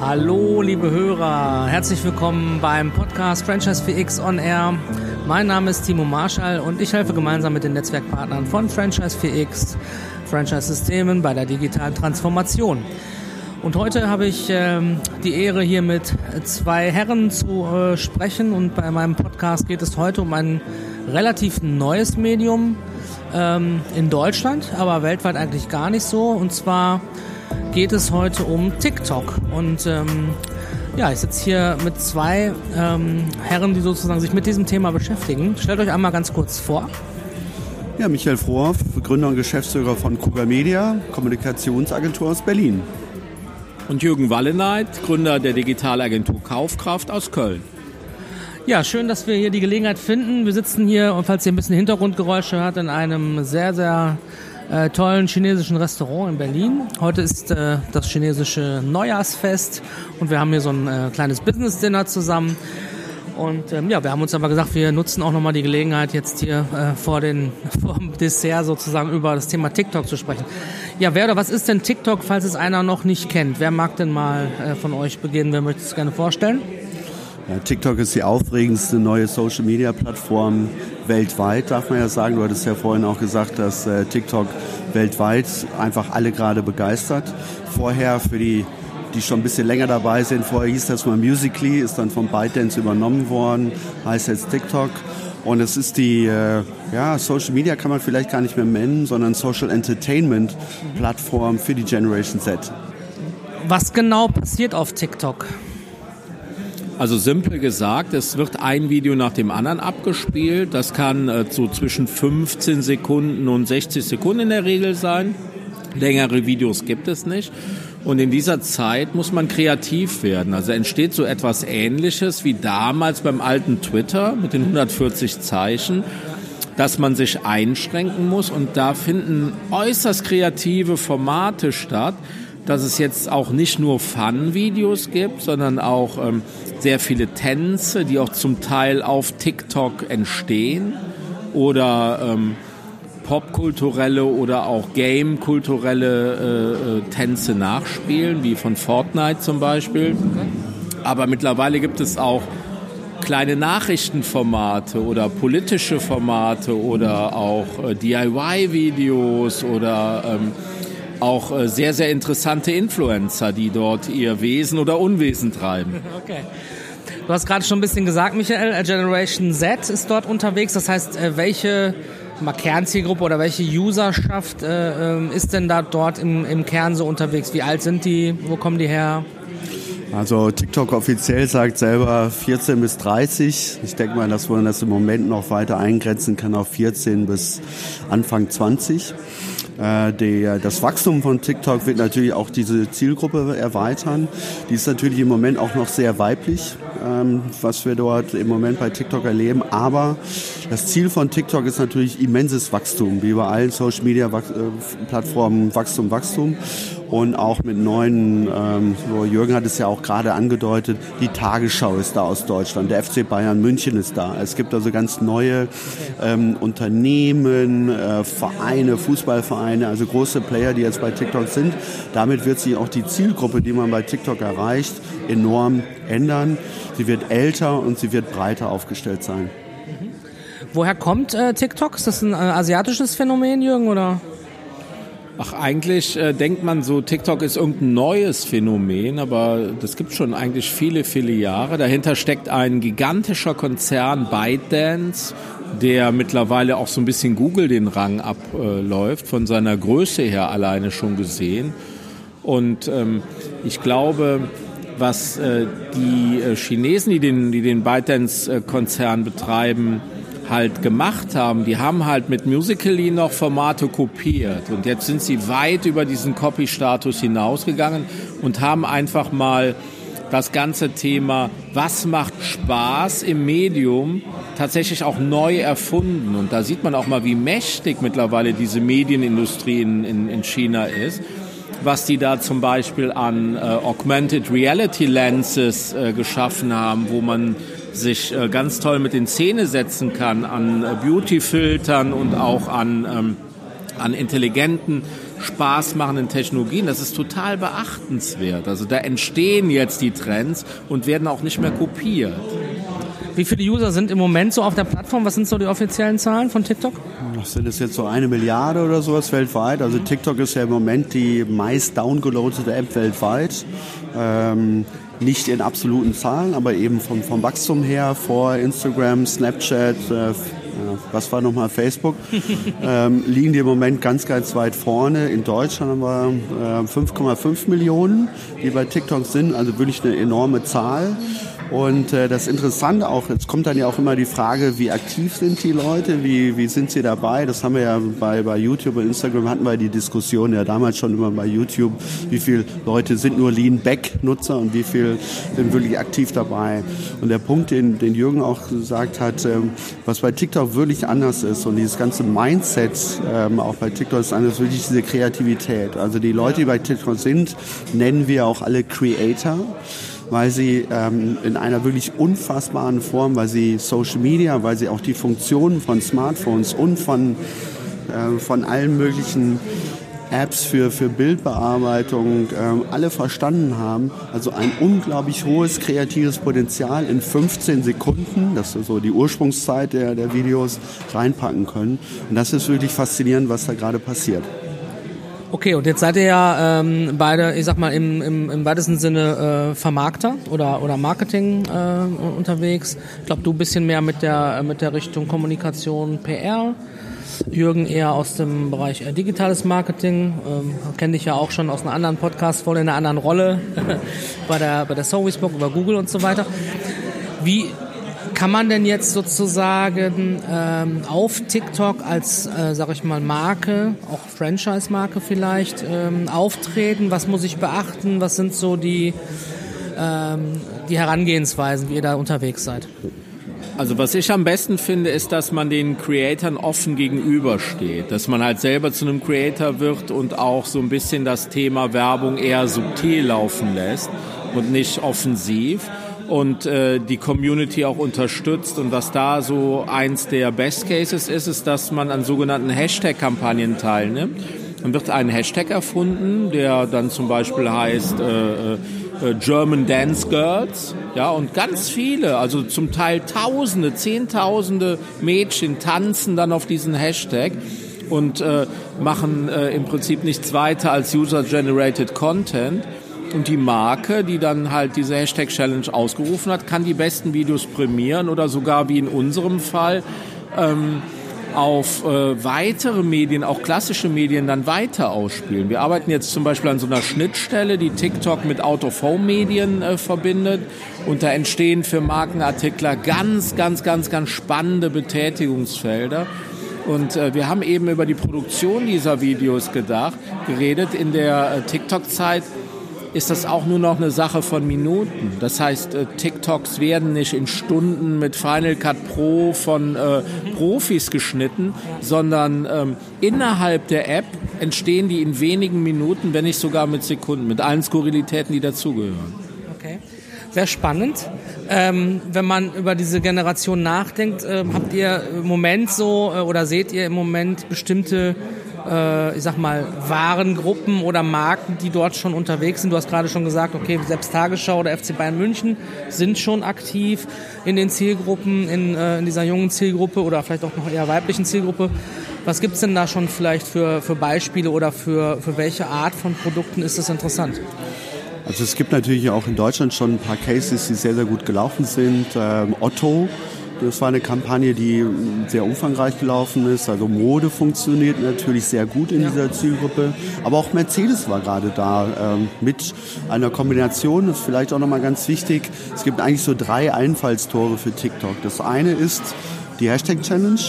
Hallo, liebe Hörer, herzlich willkommen beim Podcast Franchise 4X On Air. Mein Name ist Timo Marschall und ich helfe gemeinsam mit den Netzwerkpartnern von Franchise 4X, Franchise-Systemen bei der digitalen Transformation. Und heute habe ich ähm, die Ehre, hier mit zwei Herren zu äh, sprechen. Und bei meinem Podcast geht es heute um ein relativ neues Medium ähm, in Deutschland, aber weltweit eigentlich gar nicht so. Und zwar geht es heute um TikTok. Und ähm, ja, ich sitze hier mit zwei ähm, Herren, die sozusagen sich mit diesem Thema beschäftigen. Stellt euch einmal ganz kurz vor. Ja, Michael Frohoff, Gründer und Geschäftsführer von Kuga Media, Kommunikationsagentur aus Berlin. Und Jürgen Walleneit, Gründer der Digitalagentur Kaufkraft aus Köln. Ja, schön, dass wir hier die Gelegenheit finden. Wir sitzen hier, falls ihr ein bisschen Hintergrundgeräusche hört, in einem sehr, sehr äh, tollen chinesischen Restaurant in Berlin. Heute ist äh, das chinesische Neujahrsfest und wir haben hier so ein äh, kleines Business-Dinner zusammen. Und ähm, ja, wir haben uns aber gesagt, wir nutzen auch nochmal die Gelegenheit, jetzt hier äh, vor, den, vor dem Dessert sozusagen über das Thema TikTok zu sprechen. Ja, wer oder was ist denn TikTok, falls es einer noch nicht kennt? Wer mag denn mal äh, von euch beginnen? Wer möchte es gerne vorstellen? Ja, TikTok ist die aufregendste neue Social-Media-Plattform weltweit, darf man ja sagen. Du hattest ja vorhin auch gesagt, dass äh, TikTok weltweit einfach alle gerade begeistert. Vorher für die die schon ein bisschen länger dabei sind. Vorher hieß das mal Musically, ist dann von ByteDance übernommen worden, heißt jetzt TikTok. Und es ist die, äh, ja, Social Media kann man vielleicht gar nicht mehr nennen, sondern Social Entertainment Plattform für die Generation Z. Was genau passiert auf TikTok? Also simpel gesagt, es wird ein Video nach dem anderen abgespielt. Das kann äh, so zwischen 15 Sekunden und 60 Sekunden in der Regel sein. Längere Videos gibt es nicht. Und in dieser Zeit muss man kreativ werden. Also entsteht so etwas Ähnliches wie damals beim alten Twitter mit den 140 Zeichen, dass man sich einschränken muss. Und da finden äußerst kreative Formate statt, dass es jetzt auch nicht nur Fun-Videos gibt, sondern auch ähm, sehr viele Tänze, die auch zum Teil auf TikTok entstehen oder ähm, popkulturelle oder auch game-kulturelle äh, äh, Tänze nachspielen, wie von Fortnite zum Beispiel. Aber mittlerweile gibt es auch kleine Nachrichtenformate oder politische Formate oder auch äh, DIY-Videos oder ähm, auch äh, sehr, sehr interessante Influencer, die dort ihr Wesen oder Unwesen treiben. Okay. Du hast gerade schon ein bisschen gesagt, Michael, Generation Z ist dort unterwegs. Das heißt, äh, welche mal Kernzielgruppe oder welche Userschaft äh, ähm, ist denn da dort im, im Kern so unterwegs? Wie alt sind die? Wo kommen die her? Also TikTok offiziell sagt selber 14 bis 30. Ich denke mal, dass man das im Moment noch weiter eingrenzen kann auf 14 bis Anfang 20. Äh, der, das Wachstum von TikTok wird natürlich auch diese Zielgruppe erweitern. Die ist natürlich im Moment auch noch sehr weiblich, ähm, was wir dort im Moment bei TikTok erleben. Aber das Ziel von TikTok ist natürlich immenses Wachstum, wie bei allen Social Media äh, Plattformen Wachstum, Wachstum und auch mit neuen, ähm, Jürgen hat es ja auch gerade angedeutet, die Tagesschau ist da aus Deutschland, der FC Bayern München ist da. Es gibt also ganz neue ähm, Unternehmen, äh, Vereine, Fußballvereine, also große Player, die jetzt bei TikTok sind. Damit wird sich auch die Zielgruppe, die man bei TikTok erreicht, enorm ändern. Sie wird älter und sie wird breiter aufgestellt sein. Woher kommt äh, TikTok? Ist das ein äh, asiatisches Phänomen, Jürgen, oder? Ach, eigentlich äh, denkt man so, TikTok ist irgendein neues Phänomen, aber das gibt schon eigentlich viele, viele Jahre. Dahinter steckt ein gigantischer Konzern, ByteDance, der mittlerweile auch so ein bisschen Google den Rang abläuft, von seiner Größe her alleine schon gesehen. Und ähm, ich glaube, was äh, die äh, Chinesen, die den, die den ByteDance-Konzern betreiben, halt gemacht haben, die haben halt mit Musical.ly noch Formate kopiert. Und jetzt sind sie weit über diesen Copy-Status hinausgegangen und haben einfach mal das ganze Thema, was macht Spaß im Medium, tatsächlich auch neu erfunden. Und da sieht man auch mal, wie mächtig mittlerweile diese Medienindustrie in, in, in China ist. Was die da zum Beispiel an äh, Augmented Reality Lenses äh, geschaffen haben, wo man sich äh, ganz toll mit den Zähne setzen kann an äh, Beauty-Filtern und auch an, ähm, an intelligenten spaßmachenden Technologien, das ist total beachtenswert. Also da entstehen jetzt die Trends und werden auch nicht mehr kopiert. Wie viele User sind im Moment so auf der Plattform? Was sind so die offiziellen Zahlen von TikTok? Das sind es jetzt so eine Milliarde oder sowas weltweit. Also TikTok ist ja im Moment die meist downgeloadete App weltweit. Ähm, nicht in absoluten Zahlen, aber eben vom, vom Wachstum her vor Instagram, Snapchat, äh, was war nochmal Facebook, ähm, liegen die im Moment ganz, ganz weit vorne. In Deutschland haben wir äh, 5,5 Millionen, die bei TikTok sind, also wirklich eine enorme Zahl. Und äh, das Interessante auch, jetzt kommt dann ja auch immer die Frage, wie aktiv sind die Leute, wie, wie sind sie dabei? Das haben wir ja bei, bei YouTube und Instagram hatten wir die Diskussion ja damals schon immer bei YouTube, wie viele Leute sind nur Lean-Back-Nutzer und wie viel sind wirklich aktiv dabei. Und der Punkt, den, den Jürgen auch gesagt hat, ähm, was bei TikTok wirklich anders ist und dieses ganze Mindset ähm, auch bei TikTok ist anders, wirklich diese Kreativität. Also die Leute, die bei TikTok sind, nennen wir auch alle Creator weil sie ähm, in einer wirklich unfassbaren Form, weil sie Social Media, weil sie auch die Funktionen von Smartphones und von, äh, von allen möglichen Apps für, für Bildbearbeitung ähm, alle verstanden haben. Also ein unglaublich hohes kreatives Potenzial in 15 Sekunden, das ist so die Ursprungszeit der, der Videos, reinpacken können. Und das ist wirklich faszinierend, was da gerade passiert. Okay, und jetzt seid ihr ja ähm, beide, ich sag mal, im, im, im weitesten Sinne äh, Vermarkter oder, oder Marketing äh, unterwegs. Ich glaube, du bisschen mehr mit der, mit der Richtung Kommunikation, PR. Jürgen eher aus dem Bereich äh, digitales Marketing. Ähm, kenne dich ja auch schon aus einer anderen Podcast-Folge, in einer anderen Rolle bei der, bei der Sowysbook über Google und so weiter. Wie, kann man denn jetzt sozusagen ähm, auf TikTok als, äh, sag ich mal, Marke, auch Franchise-Marke vielleicht, ähm, auftreten? Was muss ich beachten? Was sind so die, ähm, die Herangehensweisen, wie ihr da unterwegs seid? Also was ich am besten finde, ist, dass man den Creatoren offen gegenübersteht, dass man halt selber zu einem Creator wird und auch so ein bisschen das Thema Werbung eher subtil laufen lässt und nicht offensiv und äh, die Community auch unterstützt. Und was da so eins der Best Cases ist, ist, dass man an sogenannten Hashtag-Kampagnen teilnimmt. Dann wird ein Hashtag erfunden, der dann zum Beispiel heißt äh, äh, German Dance Girls. Ja, und ganz viele, also zum Teil Tausende, Zehntausende Mädchen tanzen dann auf diesen Hashtag und äh, machen äh, im Prinzip nichts weiter als User-Generated Content. Und die Marke, die dann halt diese Hashtag Challenge ausgerufen hat, kann die besten Videos prämieren oder sogar wie in unserem Fall ähm, auf äh, weitere Medien, auch klassische Medien, dann weiter ausspielen. Wir arbeiten jetzt zum Beispiel an so einer Schnittstelle, die TikTok mit Out-of-Home-Medien äh, verbindet. Und da entstehen für Markenartikler ganz, ganz, ganz, ganz spannende Betätigungsfelder. Und äh, wir haben eben über die Produktion dieser Videos gedacht, geredet in der äh, TikTok-Zeit ist das auch nur noch eine Sache von Minuten. Das heißt, äh, TikToks werden nicht in Stunden mit Final Cut Pro von äh, Profis geschnitten, sondern ähm, innerhalb der App entstehen die in wenigen Minuten, wenn nicht sogar mit Sekunden, mit allen Skurrilitäten, die dazugehören. Okay. Sehr spannend. Ähm, wenn man über diese Generation nachdenkt, äh, habt ihr im Moment so äh, oder seht ihr im Moment bestimmte äh, ich sag mal, Warengruppen oder Marken, die dort schon unterwegs sind. Du hast gerade schon gesagt, okay, selbst Tagesschau oder FC Bayern München sind schon aktiv in den Zielgruppen, in, äh, in dieser jungen Zielgruppe oder vielleicht auch noch eher weiblichen Zielgruppe. Was gibt's denn da schon vielleicht für, für Beispiele oder für, für welche Art von Produkten ist das interessant? Also es gibt natürlich auch in Deutschland schon ein paar Cases, die sehr, sehr gut gelaufen sind. Ähm, Otto das war eine Kampagne, die sehr umfangreich gelaufen ist. Also Mode funktioniert natürlich sehr gut in ja. dieser Zielgruppe. Aber auch Mercedes war gerade da ähm, mit einer Kombination. Das ist vielleicht auch nochmal ganz wichtig. Es gibt eigentlich so drei Einfallstore für TikTok. Das eine ist, die Hashtag Challenge.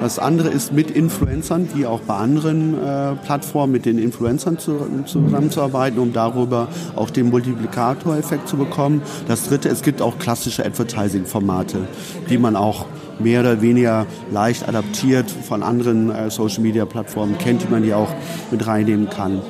Das andere ist mit Influencern, wie auch bei anderen äh, Plattformen, mit den Influencern zu, zusammenzuarbeiten, um darüber auch den Multiplikatoreffekt zu bekommen. Das dritte, es gibt auch klassische Advertising-Formate, die man auch mehr oder weniger leicht adaptiert von anderen äh, Social-Media-Plattformen kennt, die man die auch mit reinnehmen kann.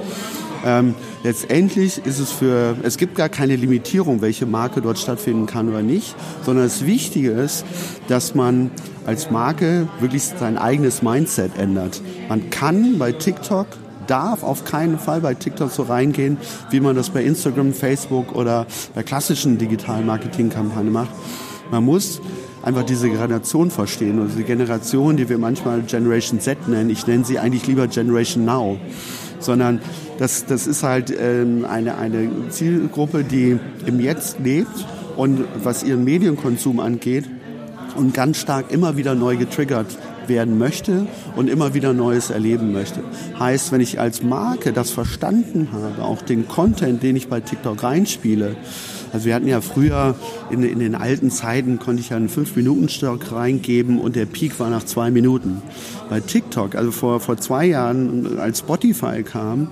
Ähm, letztendlich ist es für, es gibt gar keine Limitierung, welche Marke dort stattfinden kann oder nicht, sondern das Wichtige ist, dass man als Marke wirklich sein eigenes Mindset ändert. Man kann bei TikTok darf auf keinen Fall bei TikTok so reingehen, wie man das bei Instagram, Facebook oder bei klassischen digitalen Marketingkampagnen macht. Man muss einfach diese Generation verstehen und diese Generation, die wir manchmal Generation Z nennen. Ich nenne sie eigentlich lieber Generation Now, sondern das, das ist halt ähm, eine, eine Zielgruppe, die im Jetzt lebt und was ihren Medienkonsum angeht und ganz stark immer wieder neu getriggert werden möchte und immer wieder Neues erleben möchte. Heißt, wenn ich als Marke das verstanden habe, auch den Content, den ich bei TikTok reinspiele, also wir hatten ja früher in, in den alten Zeiten konnte ich ja einen 5-Minuten-Stock reingeben und der Peak war nach zwei Minuten. Bei TikTok, also vor, vor zwei Jahren, als Spotify kam,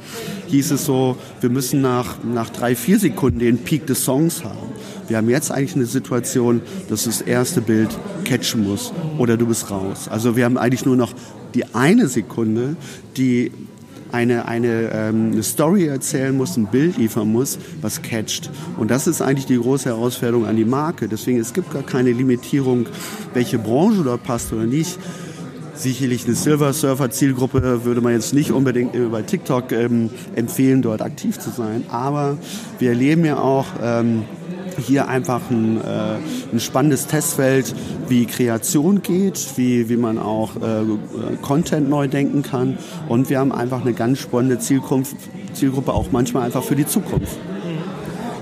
hieß es so, wir müssen nach, nach drei, vier Sekunden den Peak des Songs haben. Wir haben jetzt eigentlich eine Situation, dass das erste Bild catchen muss oder du bist raus. Also wir haben eigentlich nur noch die eine Sekunde, die eine, eine, ähm, eine Story erzählen muss, ein Bild liefern muss, was catcht. Und das ist eigentlich die große Herausforderung an die Marke. Deswegen, es gibt gar keine Limitierung, welche Branche dort passt oder nicht. Sicherlich eine Silver Surfer Zielgruppe würde man jetzt nicht unbedingt bei TikTok ähm, empfehlen, dort aktiv zu sein. Aber wir erleben ja auch ähm, hier einfach ein, äh, ein spannendes Testfeld, wie Kreation geht, wie, wie man auch äh, Content neu denken kann. Und wir haben einfach eine ganz spannende Zielkunft, Zielgruppe auch manchmal einfach für die Zukunft.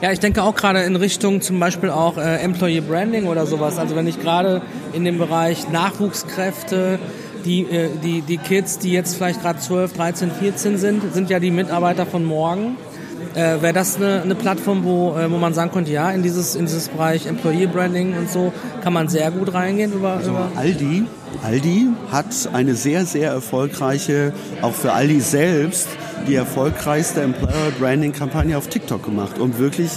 Ja, ich denke auch gerade in Richtung zum Beispiel auch äh, Employee Branding oder sowas. Also wenn ich gerade in dem Bereich Nachwuchskräfte, die, äh, die, die Kids, die jetzt vielleicht gerade 12, 13, 14 sind, sind ja die Mitarbeiter von morgen. Äh, Wäre das eine, eine Plattform, wo, äh, wo man sagen könnte, ja, in dieses, in dieses Bereich Employee Branding und so kann man sehr gut reingehen über, also über Aldi, Aldi hat eine sehr, sehr erfolgreiche, auch für Aldi selbst, die erfolgreichste Employer Branding Kampagne auf TikTok gemacht, um wirklich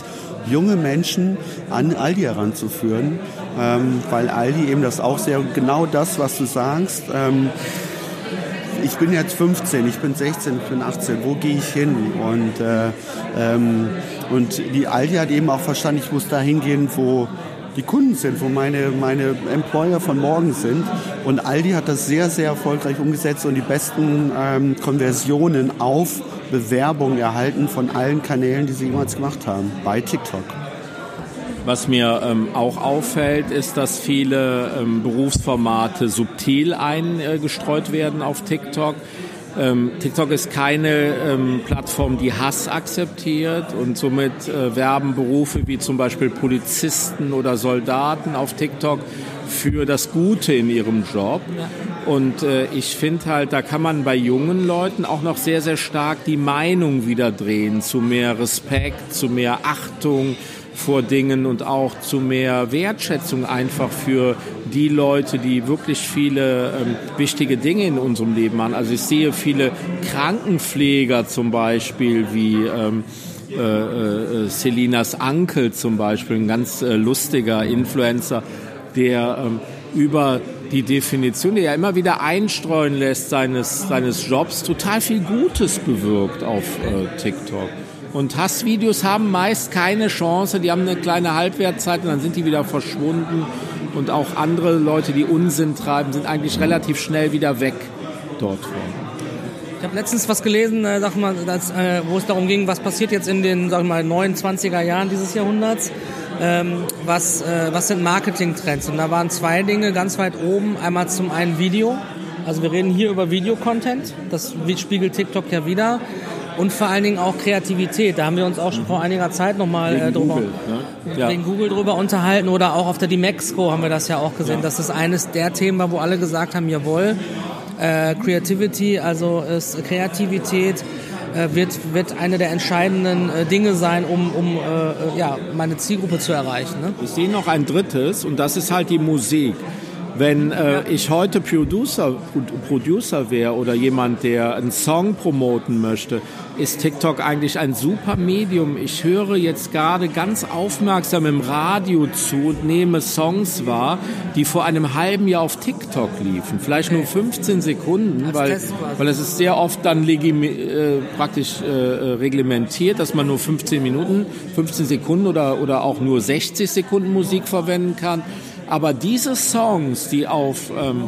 junge Menschen an Aldi heranzuführen, ähm, weil Aldi eben das auch sehr, genau das, was du sagst, ähm, ich bin jetzt 15, ich bin 16, ich bin 18, wo gehe ich hin? Und, äh, ähm, und die Aldi hat eben auch verstanden, ich muss da hingehen, wo die Kunden sind, wo meine, meine Employer von morgen sind. Und Aldi hat das sehr, sehr erfolgreich umgesetzt und die besten ähm, Konversionen auf Bewerbungen erhalten von allen Kanälen, die sie jemals gemacht haben, bei TikTok. Was mir ähm, auch auffällt, ist, dass viele ähm, Berufsformate subtil eingestreut werden auf TikTok. Ähm, TikTok ist keine ähm, Plattform, die Hass akzeptiert und somit äh, werben Berufe wie zum Beispiel Polizisten oder Soldaten auf TikTok für das Gute in ihrem Job. Und äh, ich finde halt, da kann man bei jungen Leuten auch noch sehr, sehr stark die Meinung wieder drehen zu mehr Respekt, zu mehr Achtung, vor Dingen und auch zu mehr Wertschätzung einfach für die Leute, die wirklich viele ähm, wichtige Dinge in unserem Leben machen. Also ich sehe viele Krankenpfleger zum Beispiel wie ähm, äh, äh, Selinas Onkel zum Beispiel, ein ganz äh, lustiger Influencer, der ähm, über die Definition, die er immer wieder einstreuen lässt seines, seines Jobs, total viel Gutes bewirkt auf äh, TikTok. Und Hassvideos haben meist keine Chance, die haben eine kleine Halbwertzeit und dann sind die wieder verschwunden. Und auch andere Leute, die Unsinn treiben, sind eigentlich relativ schnell wieder weg dort. Ich habe letztens was gelesen, äh, sag mal, dass, äh, wo es darum ging, was passiert jetzt in den sag mal, 29er Jahren dieses Jahrhunderts. Ähm, was, äh, was sind Marketing-Trends? Und da waren zwei Dinge ganz weit oben. Einmal zum einen Video. Also wir reden hier über Videocontent. Das spiegelt TikTok ja wieder und vor allen Dingen auch Kreativität. Da haben wir uns auch schon vor einiger Zeit nochmal äh, drüber, Google, ne? ja. wegen Google drüber unterhalten oder auch auf der Dimexco haben wir das ja auch gesehen, ja. das eines der Themen war, wo alle gesagt haben, jawohl, äh, Creativity, also ist Kreativität wird, wird eine der entscheidenden äh, Dinge sein, um, um äh, ja, meine Zielgruppe zu erreichen. Ne? Ich sehe noch ein drittes und das ist halt die Musik. Wenn äh, ich heute Producer, Producer wäre oder jemand, der einen Song promoten möchte, ist TikTok eigentlich ein super Medium. Ich höre jetzt gerade ganz aufmerksam im Radio zu und nehme Songs wahr, die vor einem halben Jahr auf TikTok liefen. Vielleicht nur 15 Sekunden, weil, weil es ist sehr oft dann legim, äh, praktisch äh, reglementiert, dass man nur 15 Minuten, 15 Sekunden oder, oder auch nur 60 Sekunden Musik verwenden kann. Aber diese Songs, die auf ähm,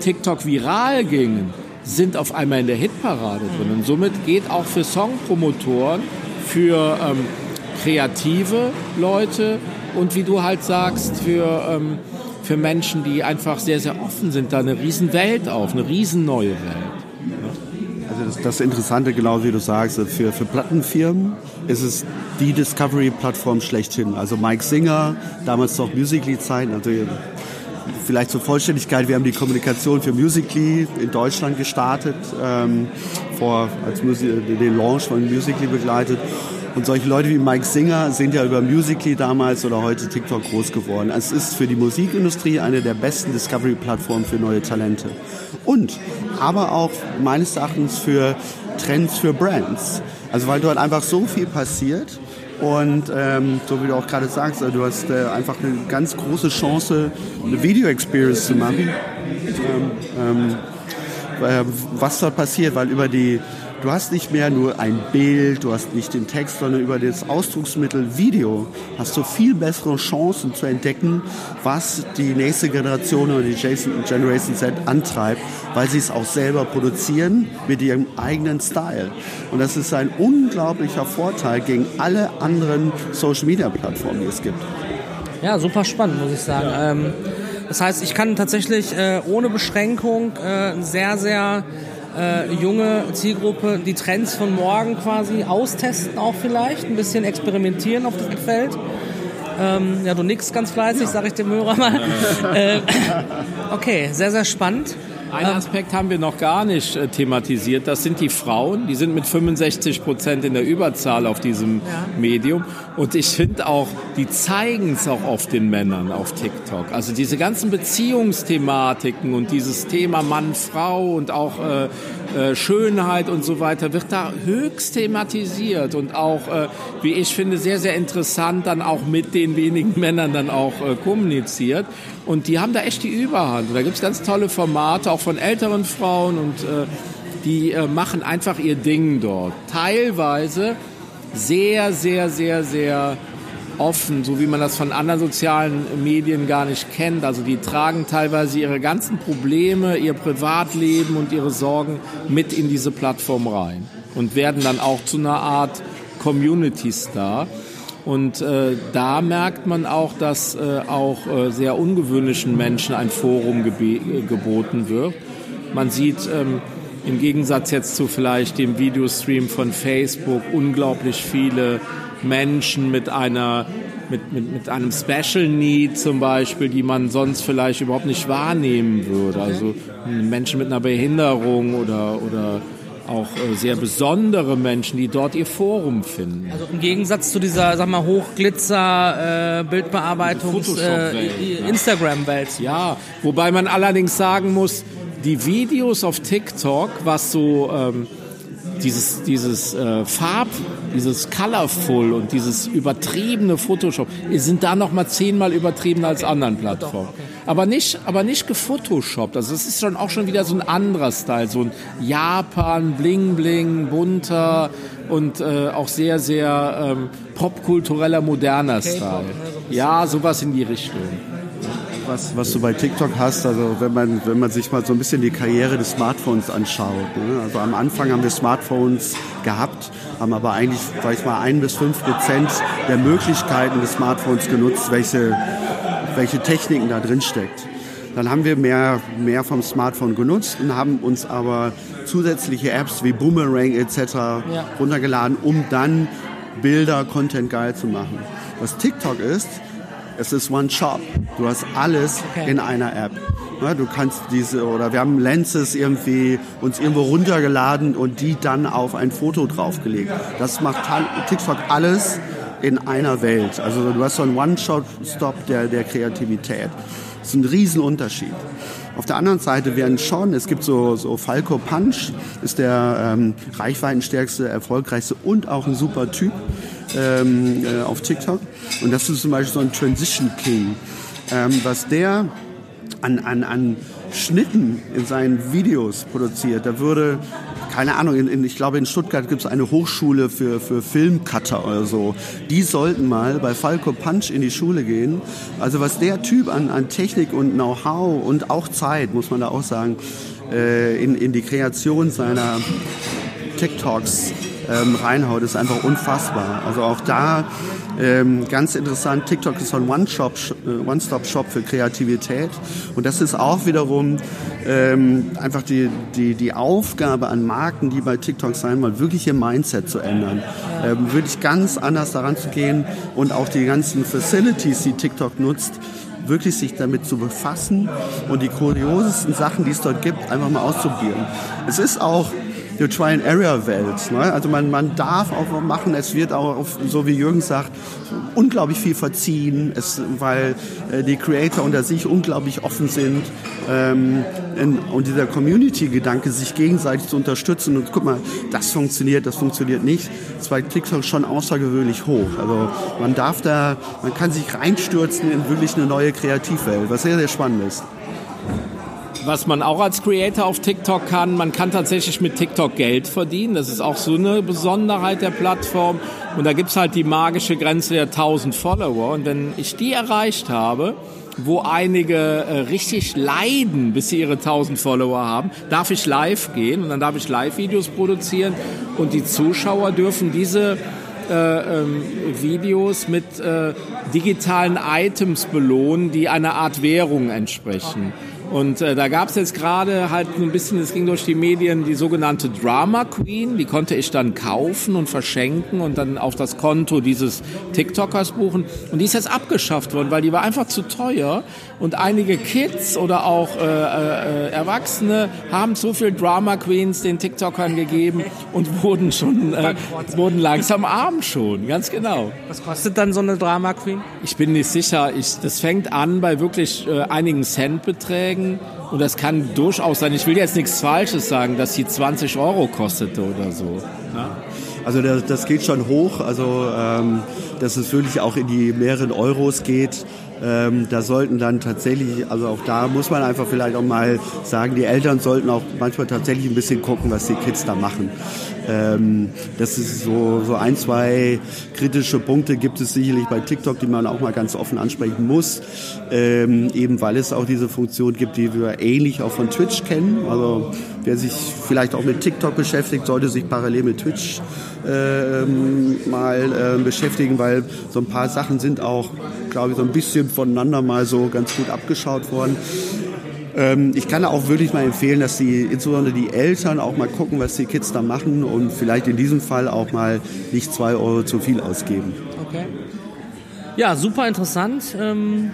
TikTok viral gingen, sind auf einmal in der Hitparade drin. Und somit geht auch für Songpromotoren, für ähm, kreative Leute und wie du halt sagst, für, ähm, für Menschen, die einfach sehr, sehr offen sind, da eine riesen Welt auf, eine riesen neue Welt. Also das, das Interessante, genau wie du sagst, für, für Plattenfirmen ist es die Discovery-Plattform schlechthin. Also Mike Singer, damals noch Musically-Zeiten, also vielleicht zur Vollständigkeit, wir haben die Kommunikation für Musically in Deutschland gestartet, ähm, vor, als Musi den Launch von Musically begleitet. Und solche Leute wie Mike Singer sind ja über Musically damals oder heute TikTok groß geworden. Es ist für die Musikindustrie eine der besten Discovery-Plattformen für neue Talente. Und aber auch meines Erachtens für Trends für Brands. Also weil dort einfach so viel passiert und ähm, so wie du auch gerade sagst, also du hast äh, einfach eine ganz große Chance, eine Video-Experience zu machen. Ähm, ähm, äh, was dort passiert, weil über die Du hast nicht mehr nur ein Bild, du hast nicht den Text, sondern über das Ausdrucksmittel Video hast du viel bessere Chancen zu entdecken, was die nächste Generation oder die Generation Z antreibt, weil sie es auch selber produzieren mit ihrem eigenen Style. Und das ist ein unglaublicher Vorteil gegen alle anderen Social Media Plattformen, die es gibt. Ja, super spannend, muss ich sagen. Ähm, das heißt, ich kann tatsächlich äh, ohne Beschränkung äh, sehr, sehr äh, junge Zielgruppe die Trends von morgen quasi austesten auch vielleicht, ein bisschen experimentieren auf diesem Feld. Ähm, ja, du nix ganz fleißig, sage ich dem Hörer mal. äh, okay, sehr, sehr spannend. Ein Aspekt haben wir noch gar nicht äh, thematisiert. Das sind die Frauen. Die sind mit 65 Prozent in der Überzahl auf diesem ja. Medium. Und ich finde auch, die zeigen es auch auf den Männern auf TikTok. Also diese ganzen Beziehungsthematiken und dieses Thema Mann-Frau und auch äh, äh, Schönheit und so weiter wird da höchst thematisiert und auch, äh, wie ich finde, sehr, sehr interessant dann auch mit den wenigen Männern dann auch äh, kommuniziert. Und die haben da echt die Überhand. Und da gibt's ganz tolle Formate, auch von älteren Frauen und äh, die äh, machen einfach ihr Ding dort. Teilweise sehr, sehr, sehr, sehr offen, so wie man das von anderen sozialen Medien gar nicht kennt. Also die tragen teilweise ihre ganzen Probleme, ihr Privatleben und ihre Sorgen mit in diese Plattform rein und werden dann auch zu einer Art Community Star. Und äh, da merkt man auch, dass äh, auch äh, sehr ungewöhnlichen Menschen ein Forum geboten wird. Man sieht ähm, im Gegensatz jetzt zu vielleicht dem Videostream von Facebook unglaublich viele Menschen mit einer mit, mit, mit einem Special Need zum Beispiel, die man sonst vielleicht überhaupt nicht wahrnehmen würde. Also Menschen mit einer Behinderung oder, oder auch äh, sehr besondere Menschen, die dort ihr Forum finden. Also im Gegensatz zu dieser, sag mal, Hochglitzer, äh, Bildbearbeitungs, äh, Instagram-Welt. Ja, wobei man allerdings sagen muss, die Videos auf TikTok, was so ähm, dieses, dieses äh, Farb, dieses Colorful und dieses übertriebene Photoshop sind da noch mal zehnmal übertriebener als anderen Plattformen. Aber nicht, aber nicht gefotoshoppt. Also es ist schon auch schon wieder so ein anderer Style, so ein Japan, bling bling, bunter und äh, auch sehr sehr ähm, popkultureller moderner Style. Ja, sowas in die Richtung was, was du bei TikTok hast, also wenn man, wenn man sich mal so ein bisschen die Karriere des Smartphones anschaut. Ne? Also am Anfang haben wir Smartphones gehabt, haben aber eigentlich, sag ich mal, ein bis fünf Prozent der Möglichkeiten des Smartphones genutzt, welche, welche Techniken da drin steckt. Dann haben wir mehr, mehr vom Smartphone genutzt und haben uns aber zusätzliche Apps wie Boomerang etc. Ja. runtergeladen, um dann Bilder, Content geil zu machen. Was TikTok ist, es ist One Shop. Du hast alles okay. in einer App. Ja, du kannst diese, oder wir haben Lenses irgendwie uns irgendwo runtergeladen und die dann auf ein Foto draufgelegt. Das macht TikTok alles in einer Welt. Also du hast so einen One-Shot-Stop der, der Kreativität. Das ist ein Riesenunterschied. Auf der anderen Seite werden schon, es gibt so, so Falco Punch, ist der ähm, reichweitenstärkste, erfolgreichste und auch ein super Typ ähm, äh, auf TikTok. Und das ist zum Beispiel so ein Transition King. Ähm, was der an, an, an Schnitten in seinen Videos produziert, da würde keine Ahnung, in, in, ich glaube in Stuttgart gibt es eine Hochschule für, für Filmcutter oder so. Die sollten mal bei Falco Punch in die Schule gehen. Also was der Typ an, an Technik und Know-how und auch Zeit, muss man da auch sagen, äh, in, in die Kreation seiner TikToks ähm, reinhaut, ist einfach unfassbar. Also auch da ähm, ganz interessant, TikTok ist so ein äh, One-Stop-Shop für Kreativität und das ist auch wiederum ähm, einfach die, die, die Aufgabe an Marken, die bei TikTok sein wollen, wirklich ihr Mindset zu ändern, ähm, wirklich ganz anders daran zu gehen und auch die ganzen Facilities, die TikTok nutzt, wirklich sich damit zu befassen und die kuriosesten Sachen, die es dort gibt, einfach mal auszuprobieren. Es ist auch die Try-and-Error-Welt. Ne? Also man, man darf auch machen, es wird auch, so wie Jürgen sagt, unglaublich viel verziehen, es, weil äh, die Creator unter sich unglaublich offen sind ähm, in, und dieser Community-Gedanke, sich gegenseitig zu unterstützen und guck mal, das funktioniert, das funktioniert nicht, ist bei TikTok schon außergewöhnlich hoch. Also man darf da, man kann sich reinstürzen in wirklich eine neue Kreativwelt, was sehr, sehr spannend ist. Was man auch als Creator auf TikTok kann, man kann tatsächlich mit TikTok Geld verdienen. Das ist auch so eine Besonderheit der Plattform. Und da gibt's halt die magische Grenze der 1000 Follower. Und wenn ich die erreicht habe, wo einige äh, richtig leiden, bis sie ihre 1000 Follower haben, darf ich live gehen und dann darf ich Live-Videos produzieren und die Zuschauer dürfen diese äh, ähm, Videos mit äh, digitalen Items belohnen, die einer Art Währung entsprechen. Und äh, da gab es jetzt gerade halt ein bisschen, es ging durch die Medien, die sogenannte Drama Queen. Die konnte ich dann kaufen und verschenken und dann auf das Konto dieses TikTokers buchen. Und die ist jetzt abgeschafft worden, weil die war einfach zu teuer. Und einige Kids oder auch äh, äh, Erwachsene haben zu viel Drama Queens den TikTokern gegeben und wurden schon äh, wurden langsam arm schon, ganz genau. Was kostet dann so eine Drama Queen? Ich bin nicht sicher. Ich, das fängt an bei wirklich äh, einigen Centbeträgen Anzeigen. Und das kann durchaus sein, ich will jetzt nichts Falsches sagen, dass sie 20 Euro kostete oder so. Ja? Also das, das, geht schon hoch, also ähm, dass es wirklich auch in die mehreren Euros geht. Ähm, da sollten dann tatsächlich, also auch da muss man einfach vielleicht auch mal sagen, die Eltern sollten auch manchmal tatsächlich ein bisschen gucken, was die Kids da machen. Ähm, das ist so, so ein, zwei kritische Punkte gibt es sicherlich bei TikTok, die man auch mal ganz offen ansprechen muss. Ähm, eben weil es auch diese Funktion gibt, die wir ähnlich auch von Twitch kennen. Also wer sich vielleicht auch mit TikTok beschäftigt, sollte sich parallel mit Twitch äh, mal äh, beschäftigen, weil so ein paar Sachen sind auch, glaube ich, so ein bisschen voneinander mal so ganz gut abgeschaut worden. Ähm, ich kann auch wirklich mal empfehlen, dass die, insbesondere die Eltern auch mal gucken, was die Kids da machen und vielleicht in diesem Fall auch mal nicht zwei Euro zu viel ausgeben. Okay. Ja, super interessant. Ähm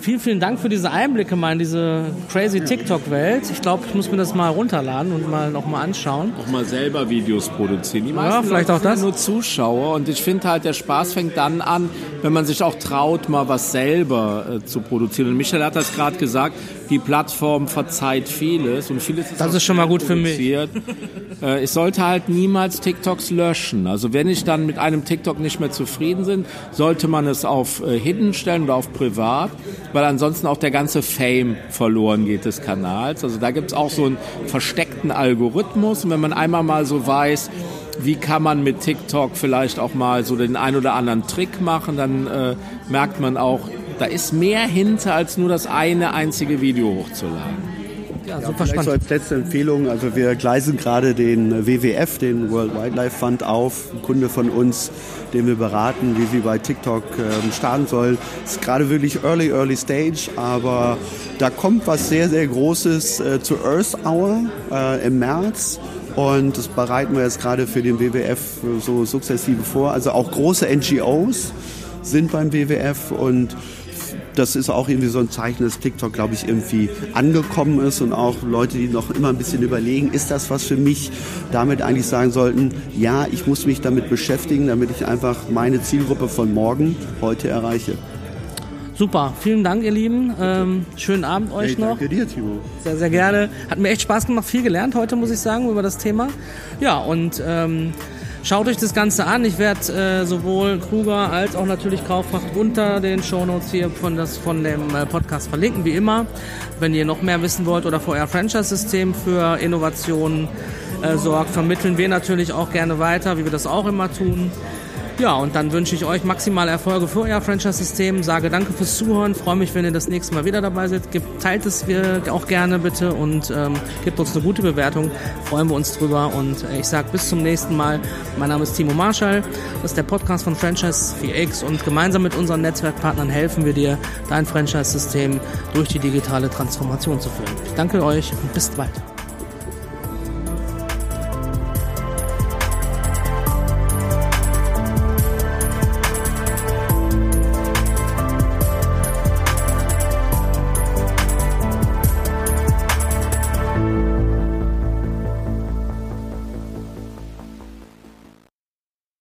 Vielen, vielen Dank für diese Einblicke mal in diese crazy TikTok-Welt. Ich glaube, ich muss mir das mal runterladen und mal noch mal anschauen. Auch mal selber Videos produzieren. Die ja, vielleicht auch das. nur Zuschauer und ich finde halt, der Spaß fängt dann an, wenn man sich auch traut, mal was selber äh, zu produzieren. Und Michael hat das gerade gesagt, die Plattform verzeiht vieles und vieles ist Das ist schon mal gut produziert. für mich. Äh, ich sollte halt niemals TikToks löschen. Also wenn ich dann mit einem TikTok nicht mehr zufrieden bin, sollte man es auf äh, Hidden stellen oder auf Privat weil ansonsten auch der ganze Fame verloren geht des Kanals. Also da gibt es auch so einen versteckten Algorithmus und wenn man einmal mal so weiß, wie kann man mit TikTok vielleicht auch mal so den ein oder anderen Trick machen, dann äh, merkt man auch, da ist mehr hinter, als nur das eine einzige Video hochzuladen. Ja, super ja, spannend. So als letzte Empfehlung, also wir gleisen gerade den WWF, den World Wildlife Fund auf, ein Kunde von uns, den wir beraten, wie sie bei TikTok ähm, starten soll. Ist gerade wirklich early, early stage, aber da kommt was sehr, sehr Großes äh, zu Earth Hour äh, im März. Und das bereiten wir jetzt gerade für den WWF so sukzessive vor. Also auch große NGOs sind beim WWF und das ist auch irgendwie so ein Zeichen, dass TikTok, glaube ich, irgendwie angekommen ist und auch Leute, die noch immer ein bisschen überlegen, ist das was für mich, damit eigentlich sagen sollten, ja, ich muss mich damit beschäftigen, damit ich einfach meine Zielgruppe von morgen heute erreiche. Super, vielen Dank, ihr Lieben. Ähm, schönen Abend euch hey, noch. Danke dir, Timo. Sehr, sehr gerne. Hat mir echt Spaß gemacht, viel gelernt heute, muss ich sagen, über das Thema. Ja, und ähm, schaut euch das Ganze an. Ich werde äh, sowohl Kruger als auch natürlich Kaufmacht unter den Shownotes hier von, das, von dem äh, Podcast verlinken, wie immer. Wenn ihr noch mehr wissen wollt oder euer Franchise-System für Innovationen äh, sorgt, vermitteln wir natürlich auch gerne weiter, wie wir das auch immer tun. Ja, und dann wünsche ich euch maximale Erfolge für euer Franchise-System. Sage danke fürs Zuhören. Freue mich, wenn ihr das nächste Mal wieder dabei seid. Teilt es wir auch gerne bitte und ähm, gebt uns eine gute Bewertung. Freuen wir uns drüber. Und äh, ich sage bis zum nächsten Mal. Mein Name ist Timo Marschall. Das ist der Podcast von Franchise 4X und gemeinsam mit unseren Netzwerkpartnern helfen wir dir, dein Franchise-System durch die digitale Transformation zu führen. Ich danke euch und bis bald.